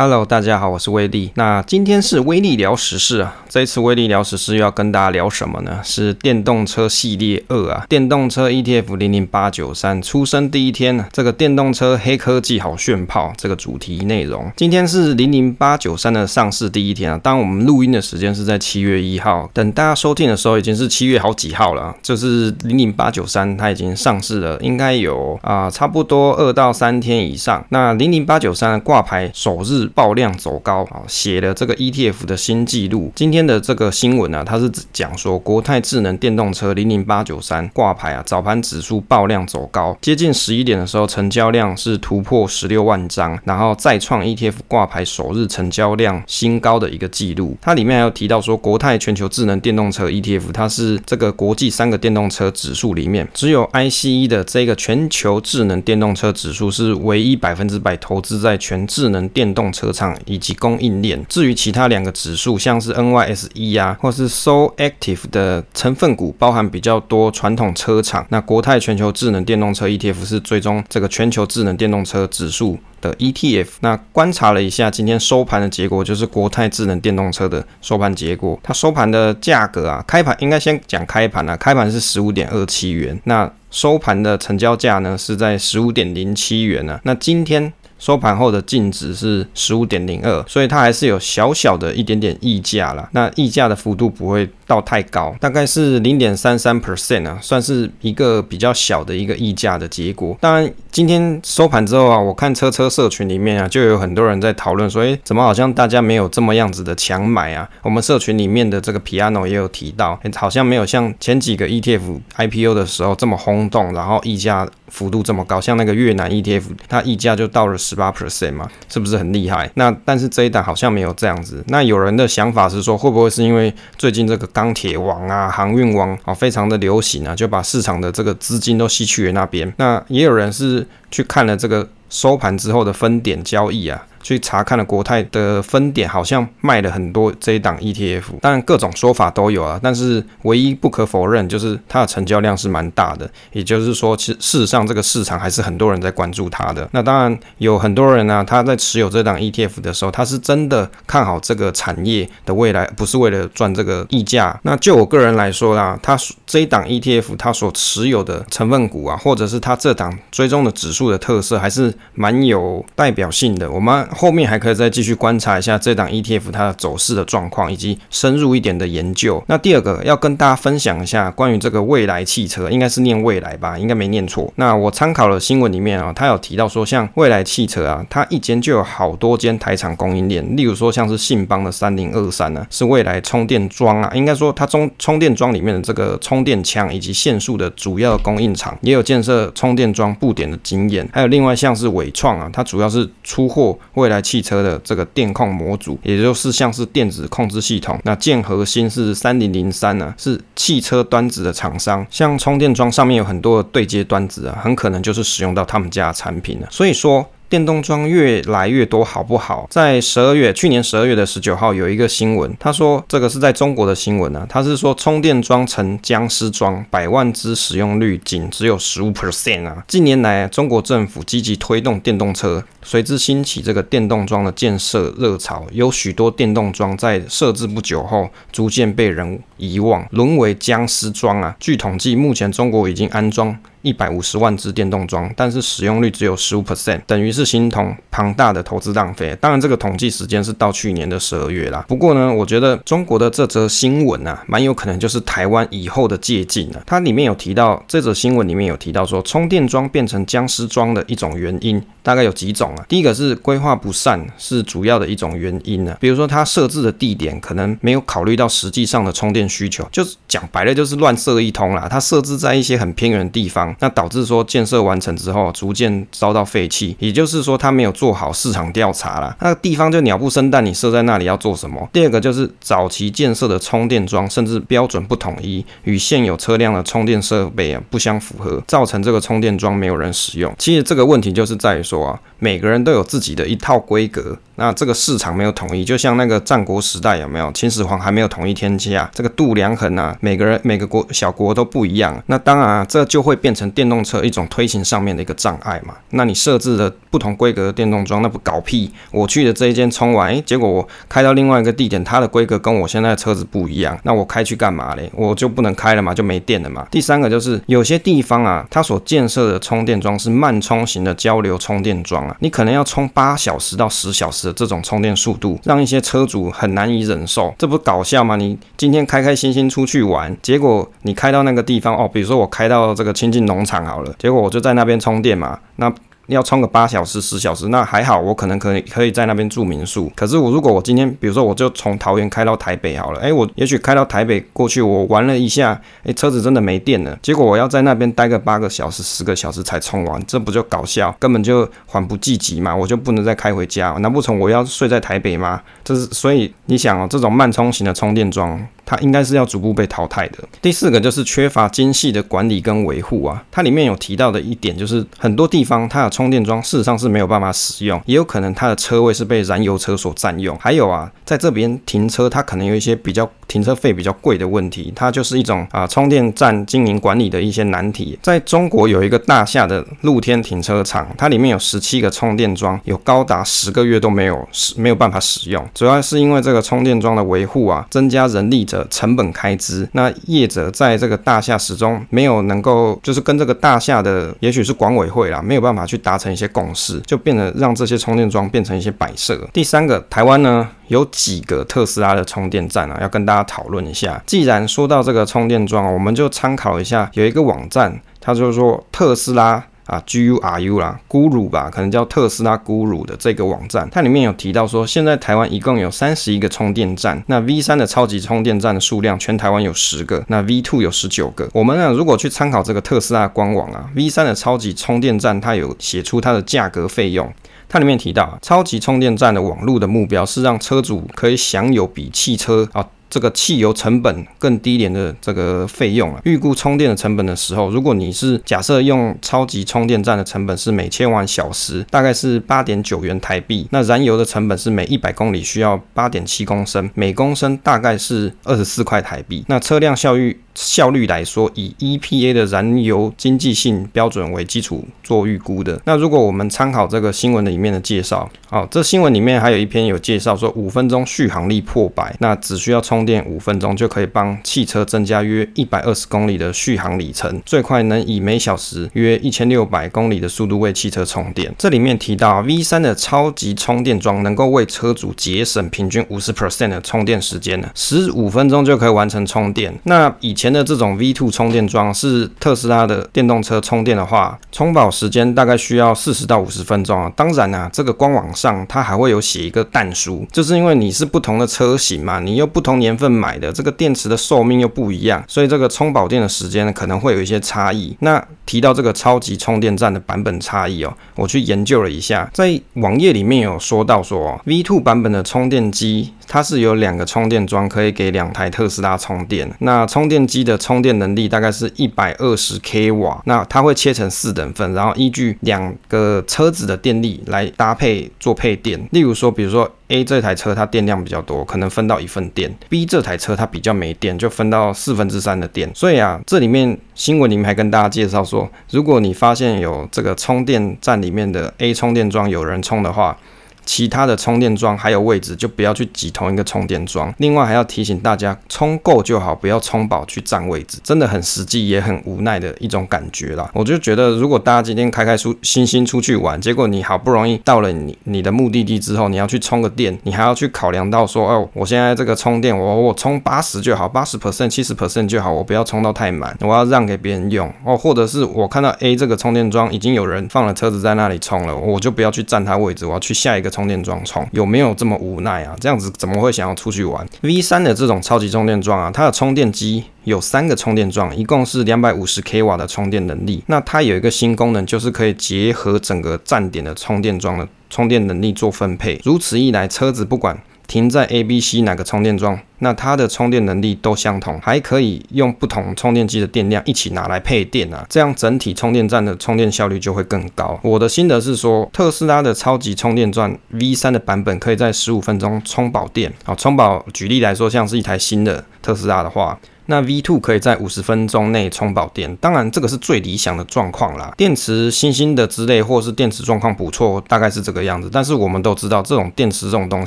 Hello，大家好，我是威力。那今天是威力聊时事啊。这一次威力聊时事要跟大家聊什么呢？是电动车系列二啊，电动车 ETF 零零八九三出生第一天呢，这个电动车黑科技好炫炮这个主题内容。今天是零零八九三的上市第一天啊。当我们录音的时间是在七月一号，等大家收听的时候已经是七月好几号了。就是零零八九三它已经上市了，应该有啊、差不多二到三天以上。那零零八九三挂牌首日。爆量走高啊，写了这个 ETF 的新纪录。今天的这个新闻呢，它是讲说国泰智能电动车零零八九三挂牌啊，早盘指数爆量走高，接近十一点的时候，成交量是突破十六万张，然后再创 ETF 挂牌首日成交量新高的一个纪录。它里面还有提到说，国泰全球智能电动车 ETF，它是这个国际三个电动车指数里面，只有 ICE 的这个全球智能电动车指数是唯一百分之百投资在全智能电动车。车厂以及供应链。至于其他两个指数，像是 NYSE 啊，或是 So Active 的成分股，包含比较多传统车厂。那国泰全球智能电动车 ETF 是追踪这个全球智能电动车指数的 ETF。那观察了一下今天收盘的结果，就是国泰智能电动车的收盘结果。它收盘的价格啊，开盘应该先讲开盘啊，开盘是十五点二七元。那收盘的成交价呢，是在十五点零七元、啊。那今天。收盘后的净值是十五点零二，所以它还是有小小的一点点溢价啦。那溢价的幅度不会到太高，大概是零点三三 percent 啊，算是一个比较小的一个溢价的结果。当然，今天收盘之后啊，我看车车社群里面啊，就有很多人在讨论说，诶，怎么好像大家没有这么样子的强买啊？我们社群里面的这个 Piano 也有提到，好像没有像前几个 ETF IPO 的时候这么轰动，然后溢价幅度这么高，像那个越南 ETF，它溢价就到了。十八 percent 嘛，是不是很厉害？那但是这一档好像没有这样子。那有人的想法是说，会不会是因为最近这个钢铁王啊、航运王啊，非常的流行啊，就把市场的这个资金都吸去了那边？那也有人是去看了这个收盘之后的分点交易啊。去查看了国泰的分点，好像卖了很多这一档 ETF，当然各种说法都有啊，但是唯一不可否认就是它的成交量是蛮大的，也就是说，其实事实上这个市场还是很多人在关注它的。那当然有很多人呢、啊，他在持有这档 ETF 的时候，他是真的看好这个产业的未来，不是为了赚这个溢价。那就我个人来说啦，他这一档 ETF 它所持有的成分股啊，或者是它这档追踪的指数的特色，还是蛮有代表性的。我们。后面还可以再继续观察一下这档 ETF 它的走势的状况，以及深入一点的研究。那第二个要跟大家分享一下关于这个蔚来汽车，应该是念蔚来吧，应该没念错。那我参考了新闻里面啊，它有提到说，像蔚来汽车啊，它一间就有好多间台厂供应链，例如说像是信邦的三零二三呢，是蔚来充电桩啊，应该说它中充电桩里面的这个充电枪以及线束的主要供应厂，也有建设充电桩布点的经验。还有另外像是纬创啊，它主要是出货未来汽车的这个电控模组，也就是像是电子控制系统。那建核心是三零零三呢，是汽车端子的厂商。像充电桩上面有很多的对接端子啊，很可能就是使用到他们家的产品了。所以说。电动桩越来越多，好不好？在十二月，去年十二月的十九号有一个新闻，他说这个是在中国的新闻、啊，他是说充电桩成僵尸桩，百万只使用率仅只有十五 percent 啊。近年来，中国政府积极推动电动车，随之兴起这个电动桩的建设热潮，有许多电动桩在设置不久后，逐渐被人遗忘，沦为僵尸桩啊。据统计，目前中国已经安装。一百五十万支电动桩，但是使用率只有十五 percent，等于是形同庞大的投资浪费。当然，这个统计时间是到去年的十二月啦。不过呢，我觉得中国的这则新闻啊，蛮有可能就是台湾以后的借镜啊。它里面有提到，这则新闻里面有提到说，充电桩变成僵尸桩的一种原因，大概有几种啊？第一个是规划不善，是主要的一种原因呢、啊。比如说，它设置的地点可能没有考虑到实际上的充电需求，就是讲白了就是乱设一通啦。它设置在一些很偏远的地方。那导致说建设完成之后逐渐遭到废弃，也就是说他没有做好市场调查啦。那个地方就鸟不生蛋，你设在那里要做什么？第二个就是早期建设的充电桩甚至标准不统一，与现有车辆的充电设备啊不相符合，造成这个充电桩没有人使用。其实这个问题就是在于说啊，每个人都有自己的一套规格。那这个市场没有统一，就像那个战国时代有没有？秦始皇还没有统一天下，这个度量衡啊，每个人每个国小国都不一样。那当然啊，这就会变成电动车一种推行上面的一个障碍嘛。那你设置了不同规格的电动桩，那不搞屁？我去的这一间充完，诶，结果我开到另外一个地点，它的规格跟我现在的车子不一样，那我开去干嘛嘞？我就不能开了嘛，就没电了嘛。第三个就是有些地方啊，它所建设的充电桩是慢充型的交流充电桩你可能要充八小时到十小时的这种充电速度，让一些车主很难以忍受，这不搞笑吗？你今天开开心心出去玩，结果你开到那个地方哦，比如说我开到这个亲近农场好了，结果我就在那边充电嘛，那。要充个八小时、十小时，那还好，我可能可以可以在那边住民宿。可是我如果我今天，比如说我就从桃园开到台北好了，诶，我也许开到台北过去，我玩了一下，诶，车子真的没电了，结果我要在那边待个八个小时、十个小时才充完，这不就搞笑？根本就缓不济急嘛，我就不能再开回家，难不成我要睡在台北吗？这是所以你想哦，这种慢充型的充电桩。它应该是要逐步被淘汰的。第四个就是缺乏精细的管理跟维护啊。它里面有提到的一点就是，很多地方它的充电桩事实上是没有办法使用，也有可能它的车位是被燃油车所占用。还有啊，在这边停车，它可能有一些比较停车费比较贵的问题，它就是一种啊充电站经营管理的一些难题。在中国有一个大厦的露天停车场，它里面有十七个充电桩，有高达十个月都没有使没有办法使用，主要是因为这个充电桩的维护啊，增加人力者。成本开支，那业者在这个大厦始终没有能够，就是跟这个大厦的，也许是管委会啦，没有办法去达成一些共识，就变得让这些充电桩变成一些摆设。第三个，台湾呢有几个特斯拉的充电站啊，要跟大家讨论一下。既然说到这个充电桩，我们就参考一下，有一个网站，它就是说特斯拉。啊，G U R U 啦，Guru 吧，可能叫特斯拉 Guru 的这个网站，它里面有提到说，现在台湾一共有三十一个充电站，那 V 三的超级充电站的数量，全台湾有十个，那 V two 有十九个。我们呢，如果去参考这个特斯拉官网啊，V 三的超级充电站，它有写出它的价格费用，它里面提到，超级充电站的网路的目标是让车主可以享有比汽车啊。这个汽油成本更低廉的这个费用了，预估充电的成本的时候，如果你是假设用超级充电站的成本是每千瓦小时大概是八点九元台币，那燃油的成本是每一百公里需要八点七公升，每公升大概是二十四块台币，那车辆效率。效率来说，以 EPA 的燃油经济性标准为基础做预估的。那如果我们参考这个新闻里面的介绍，好，这新闻里面还有一篇有介绍说，五分钟续航力破百，那只需要充电五分钟就可以帮汽车增加约一百二十公里的续航里程，最快能以每小时约一千六百公里的速度为汽车充电。这里面提到 V3 的超级充电桩能够为车主节省平均五十 percent 的充电时间呢，十五分钟就可以完成充电。那以前的这种 V2 充电桩是特斯拉的电动车充电的话，充饱时间大概需要四十到五十分钟啊。当然啊，这个官网上它还会有写一个但书，就是因为你是不同的车型嘛，你又不同年份买的，这个电池的寿命又不一样，所以这个充饱电的时间可能会有一些差异。那提到这个超级充电站的版本差异哦，我去研究了一下，在网页里面有说到说 V2 版本的充电机。它是有两个充电桩，可以给两台特斯拉充电。那充电机的充电能力大概是一百二十 k 瓦。那它会切成四等份，然后依据两个车子的电力来搭配做配电。例如说，比如说 A 这台车它电量比较多，可能分到一份电；B 这台车它比较没电，就分到四分之三的电。所以啊，这里面新闻里面还跟大家介绍说，如果你发现有这个充电站里面的 A 充电桩有人充的话，其他的充电桩还有位置，就不要去挤同一个充电桩。另外还要提醒大家，充够就好，不要充饱去占位置，真的很实际也很无奈的一种感觉啦。我就觉得，如果大家今天开开出心心出去玩，结果你好不容易到了你你的目的地之后，你要去充个电，你还要去考量到说，哦，我现在这个充电，我我充八十就好，八十 percent、七十 percent 就好，我不要充到太满，我要让给别人用哦，或者是我看到 A 这个充电桩已经有人放了车子在那里充了，我就不要去占它位置，我要去下一个。充电桩充有没有这么无奈啊？这样子怎么会想要出去玩？V 三的这种超级充电桩啊，它的充电机有三个充电桩，一共是两百五十 k 瓦的充电能力。那它有一个新功能，就是可以结合整个站点的充电桩的充电能力做分配。如此一来，车子不管停在 A、B、C 哪个充电桩，那它的充电能力都相同，还可以用不同充电机的电量一起拿来配电啊，这样整体充电站的充电效率就会更高。我的心得是说，特斯拉的超级充电桩 V 三的版本可以在十五分钟充饱电。啊，充饱，举例来说，像是一台新的特斯拉的话。那 V2 可以在五十分钟内充饱电。当然，这个是最理想的状况啦。电池新新的之类，或是电池状况不错，大概是这个样子。但是我们都知道，这种电池这种东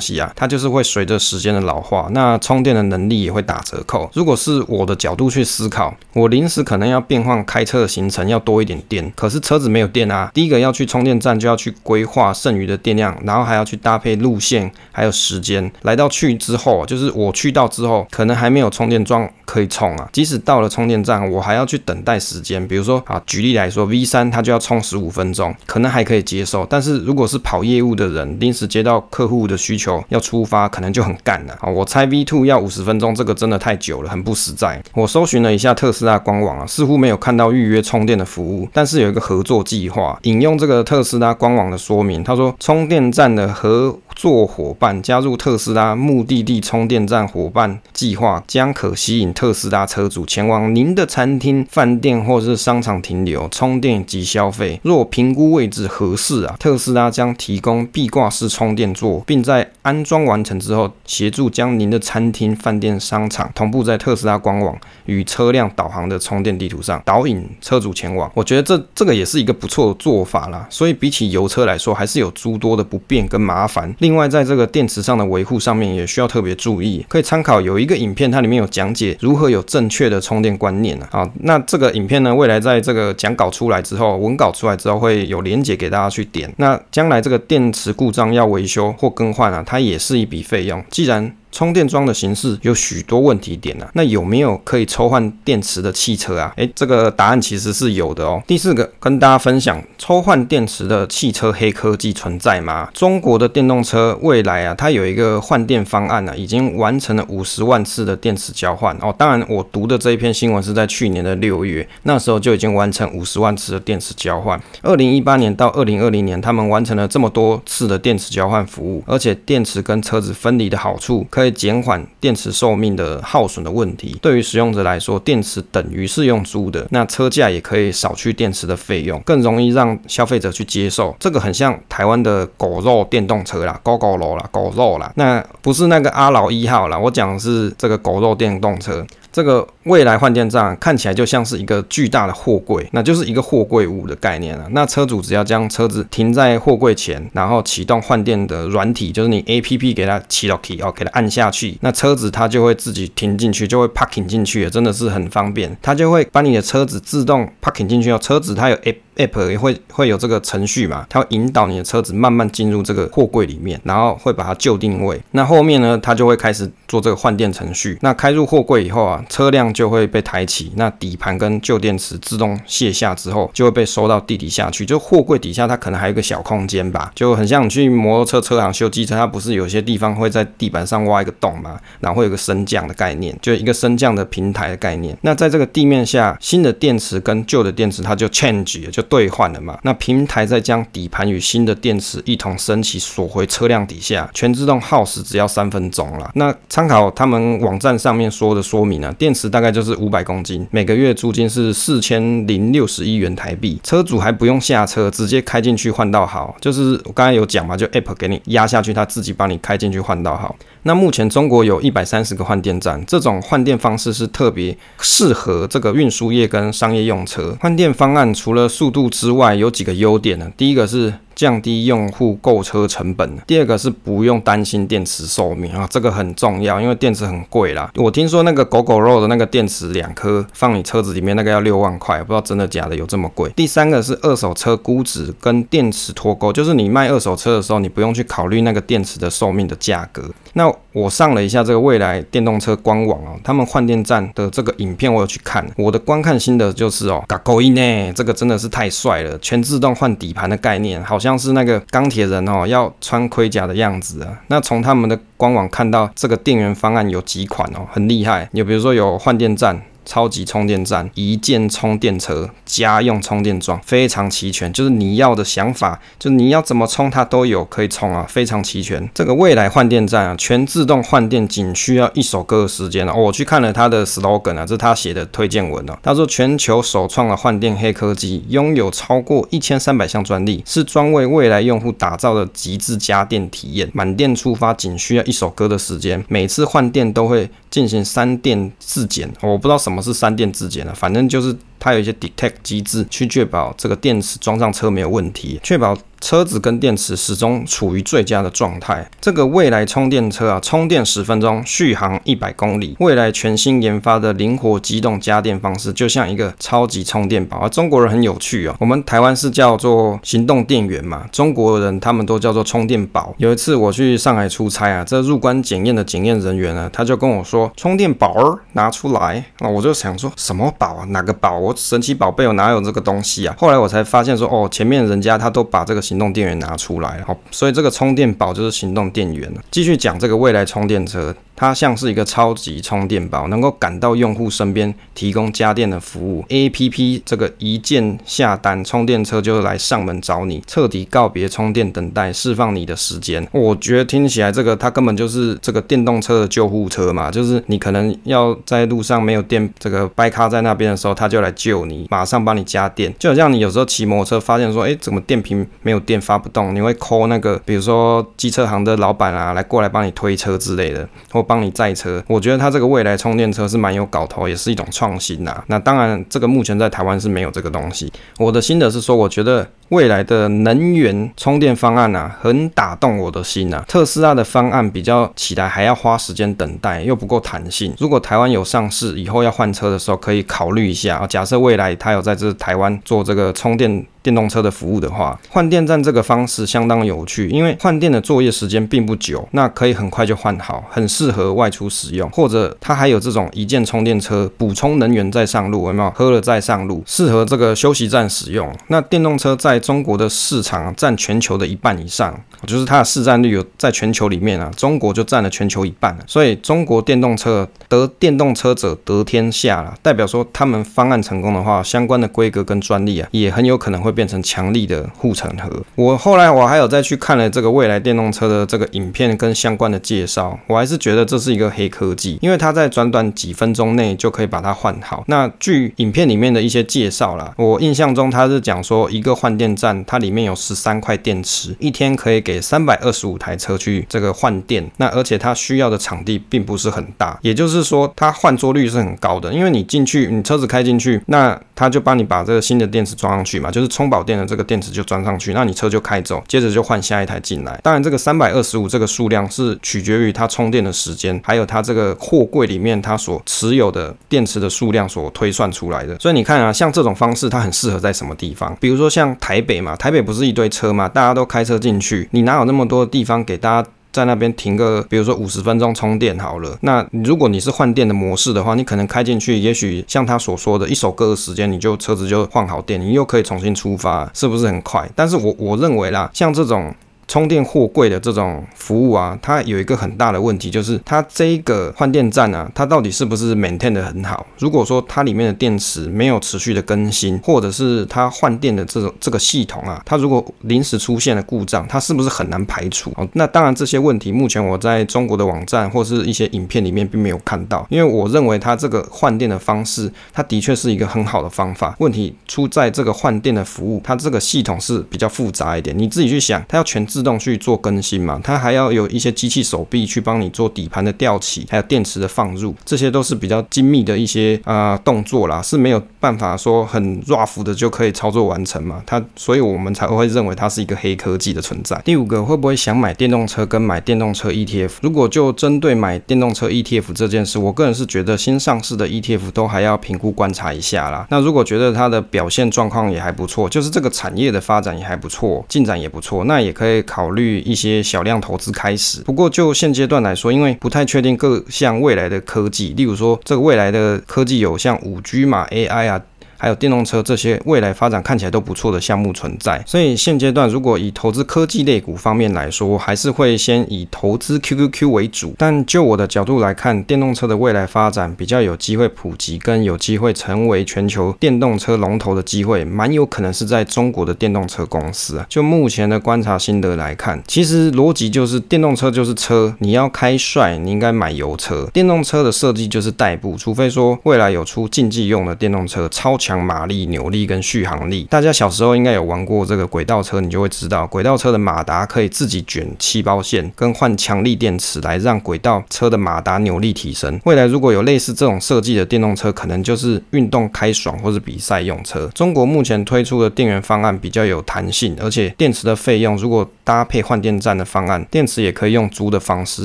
西啊，它就是会随着时间的老化，那充电的能力也会打折扣。如果是我的角度去思考，我临时可能要变换开车的行程，要多一点电，可是车子没有电啊。第一个要去充电站，就要去规划剩余的电量，然后还要去搭配路线，还有时间。来到去之后，就是我去到之后，可能还没有充电桩可以充啊。即使到了充电站，我还要去等待时间。比如说啊，举例来说，V3 它就要充十五分钟，可能还可以接受。但是如果是跑业务的人，临时接到客户的需求要出发，可能就很干了啊。我猜 V2 要五十分钟，这个真的太久了，很不实在。我搜寻了一下特斯拉官网啊，似乎没有看到预约充电的服务，但是有一个合作计划。引用这个特斯拉官网的说明，他说充电站的合作伙伴加入特斯拉目的地充电站伙伴计划，将可吸引特斯拉车主前往您的餐厅、饭店或是商场停留、充电及消费。若评估位置合适啊，特斯拉将提供壁挂式充电座，并在安装完成之后，协助将您的餐厅、饭店、商场同步在特斯拉官网与车辆导航的充电地图上，导引车主前往。我觉得这这个也是一个不错的做法啦。所以比起油车来说，还是有诸多的不便跟麻烦。另外，在这个电池上的维护上面也需要特别注意，可以参考有一个影片，它里面有讲解如何有正确的充电观念啊。好，那这个影片呢，未来在这个讲稿出来之后，文稿出来之后会有连接给大家去点。那将来这个电池故障要维修或更换啊，它也是一笔费用。既然充电桩的形式有许多问题点啊，那有没有可以抽换电池的汽车啊？诶，这个答案其实是有的哦。第四个跟大家分享，抽换电池的汽车黑科技存在吗？中国的电动车未来啊，它有一个换电方案啊，已经完成了五十万次的电池交换哦。当然，我读的这一篇新闻是在去年的六月，那时候就已经完成五十万次的电池交换。二零一八年到二零二零年，他们完成了这么多次的电池交换服务，而且电池跟车子分离的好处可以。会减缓电池寿命的耗损的问题。对于使用者来说，电池等于是用租的，那车价也可以少去电池的费用，更容易让消费者去接受。这个很像台湾的狗肉电动车啦，狗狗肉啦，狗肉啦，那不是那个阿劳一号啦，我讲的是这个狗肉电动车。这个蔚来换电站看起来就像是一个巨大的货柜，那就是一个货柜屋的概念了。那车主只要将车子停在货柜前，然后启动换电的软体，就是你 APP 给它启动 key 哦，给它按下去，那车子它就会自己停进去，就会 parking 进去，真的是很方便。它就会把你的车子自动 parking 进去哦，车子它有 A。App 也会会有这个程序嘛，它会引导你的车子慢慢进入这个货柜里面，然后会把它就定位。那后面呢，它就会开始做这个换电程序。那开入货柜以后啊，车辆就会被抬起，那底盘跟旧电池自动卸下之后，就会被收到地底下去。就货柜底下它可能还有个小空间吧，就很像你去摩托车车行修机车，它不是有些地方会在地板上挖一个洞嘛，然后会有个升降的概念，就一个升降的平台的概念。那在这个地面下，新的电池跟旧的电池它就 change 了，就兑换了嘛，那平台再将底盘与新的电池一同升起，锁回车辆底下，全自动耗时只要三分钟了。那参考他们网站上面说的说明啊，电池大概概就是五百公斤，每个月租金是四千零六十一元台币，车主还不用下车，直接开进去换到好，就是我刚才有讲嘛，就 App 给你压下去，它自己帮你开进去换到好。那目前中国有一百三十个换电站，这种换电方式是特别适合这个运输业跟商业用车。换电方案除了速度之外，有几个优点呢？第一个是。降低用户购车成本。第二个是不用担心电池寿命啊，这个很重要，因为电池很贵啦。我听说那个狗狗肉的那个电池两颗放你车子里面那个要六万块，不知道真的假的有这么贵。第三个是二手车估值跟电池脱钩，就是你卖二手车的时候，你不用去考虑那个电池的寿命的价格。那我上了一下这个未来电动车官网哦，他们换电站的这个影片我有去看，我的观看心得就是哦，嘎狗音呢，这个真的是太帅了，全自动换底盘的概念，好像是那个钢铁人哦要穿盔甲的样子啊。那从他们的官网看到这个电源方案有几款哦，很厉害，你比如说有换电站。超级充电站、一键充电车、家用充电桩，非常齐全。就是你要的想法，就你要怎么充它都有可以充啊，非常齐全。这个未来换电站啊，全自动换电仅需要一首歌的时间哦，我去看了他的 slogan 啊，这是他写的推荐文哦。他说全球首创的换电黑科技，拥有超过一千三百项专利，是专为未来用户打造的极致家电体验。满电出发仅需要一首歌的时间，每次换电都会进行三电自检。我不知道什么么是三电自检啊，反正就是它有一些 detect 机制去确保这个电池装上车没有问题，确保。车子跟电池始终处于最佳的状态。这个未来充电车啊，充电十分钟，续航一百公里。未来全新研发的灵活机动家电方式，就像一个超级充电宝。而中国人很有趣哦，我们台湾是叫做行动电源嘛，中国人他们都叫做充电宝。有一次我去上海出差啊，这入关检验的检验人员呢，他就跟我说：“充电宝儿拿出来。”那我就想说什么宝啊？哪个宝？我神奇宝贝我哪有这个东西啊？后来我才发现说，哦，前面人家他都把这个行动电源拿出来了，好，所以这个充电宝就是行动电源了。继续讲这个未来充电车。它像是一个超级充电宝，能够赶到用户身边提供家电的服务。APP 这个一键下单，充电车就来上门找你，彻底告别充电等待，释放你的时间。我觉得听起来这个它根本就是这个电动车的救护车嘛，就是你可能要在路上没有电，这个掰卡在那边的时候，它就来救你，马上帮你加电。就好像你有时候骑摩托车发现说，哎，怎么电瓶没有电发不动，你会 call 那个，比如说机车行的老板啊，来过来帮你推车之类的，或帮帮你载车，我觉得它这个未来充电车是蛮有搞头，也是一种创新呐。那当然，这个目前在台湾是没有这个东西。我的心得是说，我觉得。未来的能源充电方案啊，很打动我的心啊。特斯拉的方案比较起来还要花时间等待，又不够弹性。如果台湾有上市，以后要换车的时候，可以考虑一下啊。假设未来它有在这台湾做这个充电电动车的服务的话，换电站这个方式相当有趣，因为换电的作业时间并不久，那可以很快就换好，很适合外出使用。或者它还有这种一键充电车，补充能源再上路，有没有？喝了再上路，适合这个休息站使用。那电动车在中国的市场占全球的一半以上，就是它的市占率有在全球里面啊，中国就占了全球一半。所以中国电动车得电动车者得天下了，代表说他们方案成功的话，相关的规格跟专利啊，也很有可能会变成强力的护城河。我后来我还有再去看了这个未来电动车的这个影片跟相关的介绍，我还是觉得这是一个黑科技，因为它在短短几分钟内就可以把它换好。那据影片里面的一些介绍啦，我印象中他是讲说一个换电。站它里面有十三块电池，一天可以给三百二十五台车去这个换电。那而且它需要的场地并不是很大，也就是说它换座率是很高的。因为你进去，你车子开进去，那它就帮你把这个新的电池装上去嘛，就是充饱电的这个电池就装上去，那你车就开走，接着就换下一台进来。当然，这个三百二十五这个数量是取决于它充电的时间，还有它这个货柜里面它所持有的电池的数量所推算出来的。所以你看啊，像这种方式它很适合在什么地方？比如说像。台北嘛，台北不是一堆车嘛，大家都开车进去，你哪有那么多地方给大家在那边停个，比如说五十分钟充电好了。那如果你是换电的模式的话，你可能开进去，也许像他所说的一首歌的时间，你就车子就换好电，你又可以重新出发，是不是很快？但是我我认为啦，像这种。充电货柜的这种服务啊，它有一个很大的问题，就是它这个换电站啊，它到底是不是 maintain 的很好？如果说它里面的电池没有持续的更新，或者是它换电的这种这个系统啊，它如果临时出现了故障，它是不是很难排除？哦，那当然这些问题目前我在中国的网站或是一些影片里面并没有看到，因为我认为它这个换电的方式，它的确是一个很好的方法。问题出在这个换电的服务，它这个系统是比较复杂一点，你自己去想，它要全自动去做更新嘛，它还要有一些机器手臂去帮你做底盘的吊起，还有电池的放入，这些都是比较精密的一些啊、动作啦，是没有办法说很 rough 的就可以操作完成嘛。它，所以我们才会认为它是一个黑科技的存在。第五个，会不会想买电动车跟买电动车 ETF？如果就针对买电动车 ETF 这件事，我个人是觉得新上市的 ETF 都还要评估观察一下啦。那如果觉得它的表现状况也还不错，就是这个产业的发展也还不错，进展也不错，那也可以考虑。一些小量投资开始，不过就现阶段来说，因为不太确定各项未来的科技，例如说这个未来的科技有像五 G 嘛、AI 啊。还有电动车这些未来发展看起来都不错的项目存在。所以现阶段如果以投资科技类股方面来说，还是会先以投资 QQQ 为主。但就我的角度来看，电动车的未来发展比较有机会普及，跟有机会成为全球电动车龙头的机会，蛮有可能是在中国的电动车公司啊。就目前的观察心得来看，其实逻辑就是电动车就是车，你要开帅，你应该买油车。电动车的设计就是代步，除非说未来有出竞技用的电动车，超强马力、扭力跟续航力。大家小时候应该有玩过这个轨道车，你就会知道，轨道车的马达可以自己卷气包线，跟换强力电池来让轨道车的马达扭力提升。未来如果有类似这种设计的电动车，可能就是运动开爽或是比赛用车。中国目前推出的电源方案比较有弹性，而且电池的费用如果搭配换电站的方案，电池也可以用租的方式，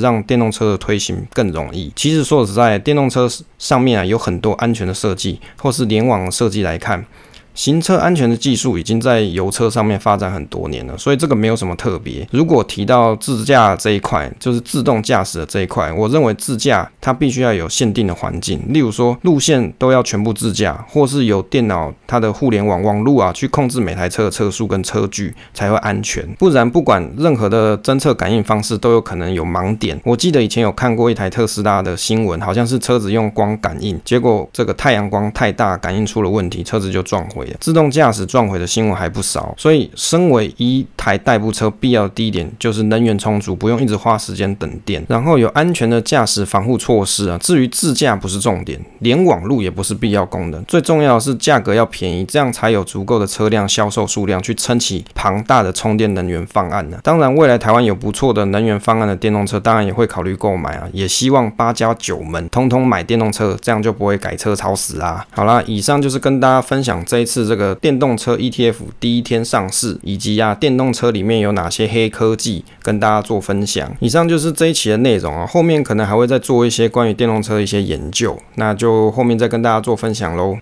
让电动车的推行更容易。其实说实在，电动车上面啊有很多安全的设计，或是联网设计来看。行车安全的技术已经在油车上面发展很多年了，所以这个没有什么特别。如果提到自驾这一块，就是自动驾驶的这一块，我认为自驾它必须要有限定的环境，例如说路线都要全部自驾，或是有电脑它的互联网网路啊去控制每台车的车速跟车距才会安全。不然不管任何的侦测感应方式都有可能有盲点。我记得以前有看过一台特斯拉的新闻，好像是车子用光感应，结果这个太阳光太大感应出了问题，车子就撞毁。自动驾驶撞毁的新闻还不少，所以身为一台代步车，必要的第一点就是能源充足，不用一直花时间等电，然后有安全的驾驶防护措施啊。至于自驾不是重点，连网路也不是必要功能，最重要的是价格要便宜，这样才有足够的车辆销售数量去撑起庞大的充电能源方案呢。当然，未来台湾有不错的能源方案的电动车，当然也会考虑购买啊。也希望八家九门通通买电动车，这样就不会改车超死啦。好啦，以上就是跟大家分享这一是这个。电动车 ETF 第一天上市，以及啊电动车里面有哪些黑科技，跟大家做分享。以上就是这一期的内容啊，后面可能还会再做一些关于电动车的一些研究，那就后面再跟大家做分享喽。